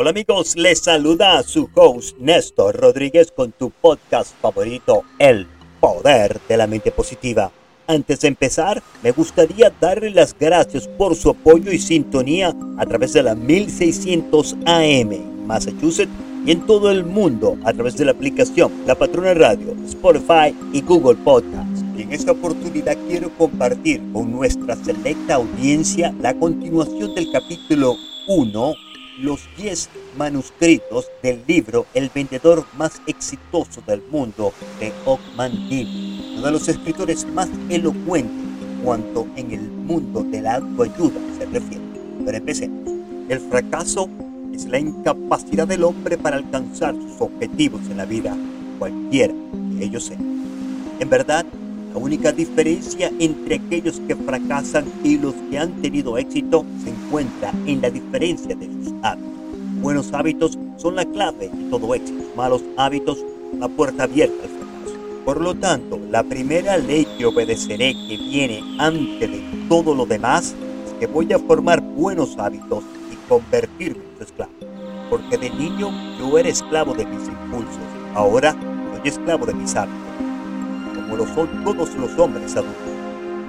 Hola amigos, les saluda su host Néstor Rodríguez con tu podcast favorito, El Poder de la Mente Positiva. Antes de empezar, me gustaría darle las gracias por su apoyo y sintonía a través de la 1600 AM Massachusetts y en todo el mundo a través de la aplicación La Patrona Radio, Spotify y Google Podcasts. Y en esta oportunidad quiero compartir con nuestra selecta audiencia la continuación del capítulo 1 los 10 manuscritos del libro El vendedor más exitoso del mundo de Ockman Hill, uno de los escritores más elocuentes en cuanto en el mundo de la autoayuda se refiere. Pero empecemos. El fracaso es la incapacidad del hombre para alcanzar sus objetivos en la vida, cualquiera que ellos sean. En verdad, única diferencia entre aquellos que fracasan y los que han tenido éxito se encuentra en la diferencia de sus hábitos. Buenos hábitos son la clave de todo éxito. Malos hábitos, la puerta abierta al fracaso. Por lo tanto, la primera ley que obedeceré que viene antes de todo lo demás es que voy a formar buenos hábitos y convertirme en su esclavo. Porque de niño yo era esclavo de mis impulsos. Ahora soy esclavo de mis hábitos lo son todos los hombres adultos.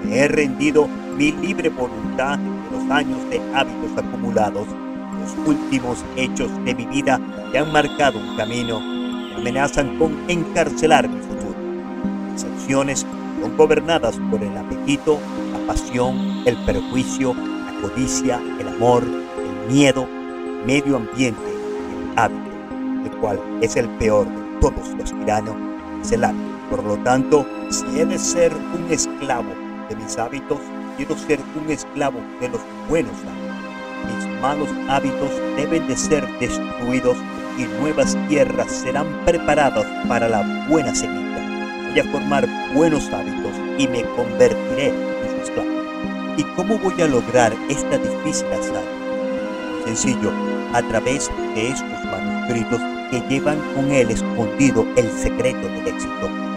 Me he rendido mi libre voluntad de los años de hábitos acumulados. Los últimos hechos de mi vida que han marcado un camino me amenazan con encarcelar mi futuro. Mis acciones son gobernadas por el apetito, la pasión, el perjuicio, la codicia, el amor, el miedo, el medio ambiente y el hábito, el cual es el peor de todos los tiranos, es el hábito. Por lo tanto, si he de ser un esclavo de mis hábitos, quiero ser un esclavo de los buenos hábitos. Mis malos hábitos deben de ser destruidos y nuevas tierras serán preparadas para la buena semilla. Voy a formar buenos hábitos y me convertiré en su esclavo. ¿Y cómo voy a lograr esta difícil hazaña? Sencillo, a través de estos manuscritos que llevan con él escondido el secreto del éxito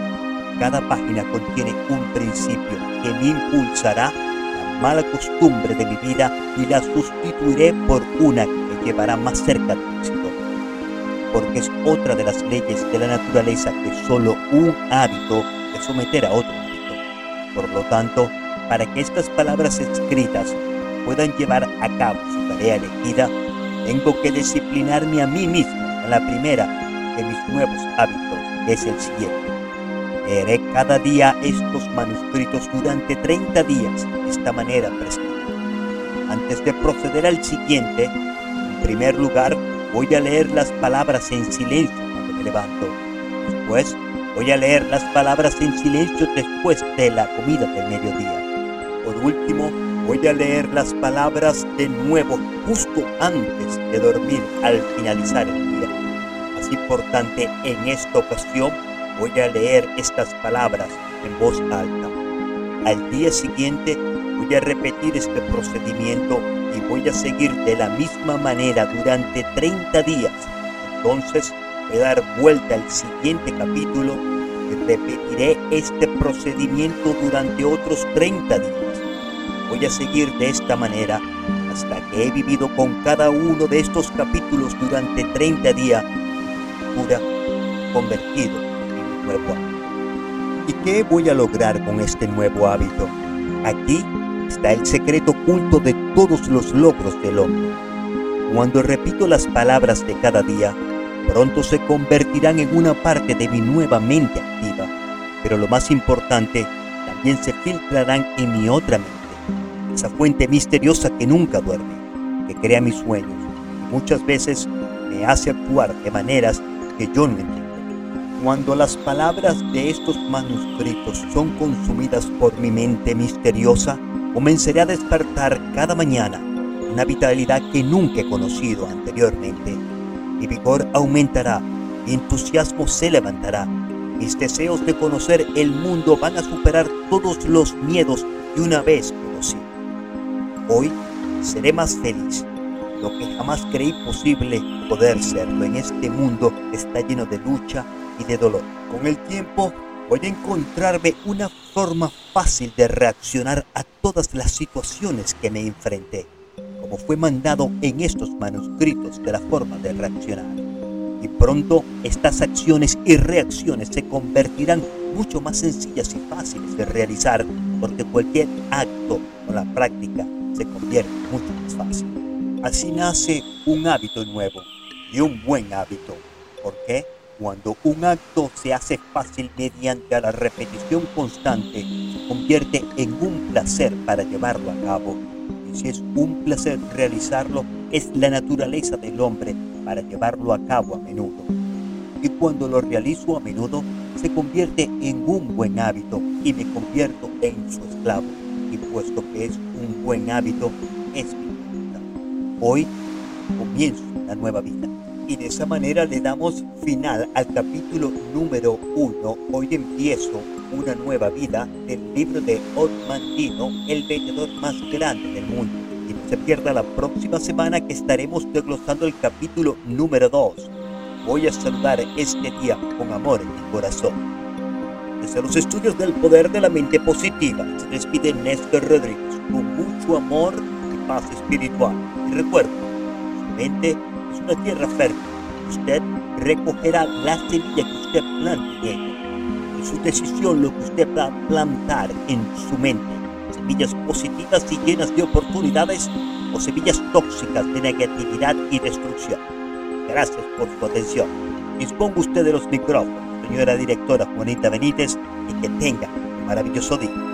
cada página contiene un principio que me impulsará la mala costumbre de mi vida y la sustituiré por una que me llevará más cerca del éxito. Porque es otra de las leyes de la naturaleza que solo un hábito te someter a otro hábito. Por lo tanto, para que estas palabras escritas puedan llevar a cabo su tarea elegida, tengo que disciplinarme a mí mismo en la primera de mis nuevos hábitos, que es el siguiente Leeré cada día estos manuscritos durante 30 días de esta manera prescrita. Antes de proceder al siguiente, en primer lugar voy a leer las palabras en silencio cuando me levanto. Después voy a leer las palabras en silencio después de la comida del mediodía. Por último, voy a leer las palabras de nuevo justo antes de dormir al finalizar el día. Más importante en esta ocasión, voy a leer estas palabras en voz alta. Al día siguiente voy a repetir este procedimiento y voy a seguir de la misma manera durante 30 días. Entonces voy a dar vuelta al siguiente capítulo y repetiré este procedimiento durante otros 30 días. Voy a seguir de esta manera hasta que he vivido con cada uno de estos capítulos durante 30 días, pura convertido nuevo ¿Y qué voy a lograr con este nuevo hábito? Aquí está el secreto oculto de todos los logros del hombre. Cuando repito las palabras de cada día, pronto se convertirán en una parte de mi nueva mente activa. Pero lo más importante, también se filtrarán en mi otra mente, esa fuente misteriosa que nunca duerme, que crea mis sueños y muchas veces me hace actuar de maneras que yo no entiendo. Cuando las palabras de estos manuscritos son consumidas por mi mente misteriosa, comenzaré a despertar cada mañana una vitalidad que nunca he conocido anteriormente. Mi vigor aumentará, mi entusiasmo se levantará, mis deseos de conocer el mundo van a superar todos los miedos que una vez conocí. Hoy seré más feliz, lo que jamás creí posible poder serlo en este mundo está lleno de lucha y de dolor. Con el tiempo voy a encontrarme una forma fácil de reaccionar a todas las situaciones que me enfrenté. como fue mandado en estos manuscritos de la forma de reaccionar. Y pronto estas acciones y reacciones se convertirán mucho más sencillas y fáciles de realizar porque cualquier acto con la práctica se convierte mucho más fácil. Así nace un hábito nuevo y un buen hábito. ¿Por qué? Cuando un acto se hace fácil mediante la repetición constante, se convierte en un placer para llevarlo a cabo. Y si es un placer realizarlo, es la naturaleza del hombre para llevarlo a cabo a menudo. Y cuando lo realizo a menudo, se convierte en un buen hábito y me convierto en su esclavo. Y puesto que es un buen hábito, es mi vida. Hoy comienzo una nueva vida. Y de esa manera le damos final al capítulo número uno. Hoy empiezo una nueva vida del libro de Otman Dino, el vendedor más grande del mundo. Y no se pierda la próxima semana que estaremos desglosando el capítulo número 2. Voy a saludar este día con amor en mi corazón. Desde los estudios del poder de la mente positiva se despide Néstor Rodríguez con mucho amor y paz espiritual. Y recuerda, su mente es una tierra fértil. Usted recogerá la semilla que usted plante en. Es su decisión lo que usted va a plantar en su mente. Semillas positivas y llenas de oportunidades o semillas tóxicas de negatividad y destrucción. Gracias por su atención. Disponga usted de los micrófonos, señora directora Juanita Benítez, y que tenga un maravilloso día.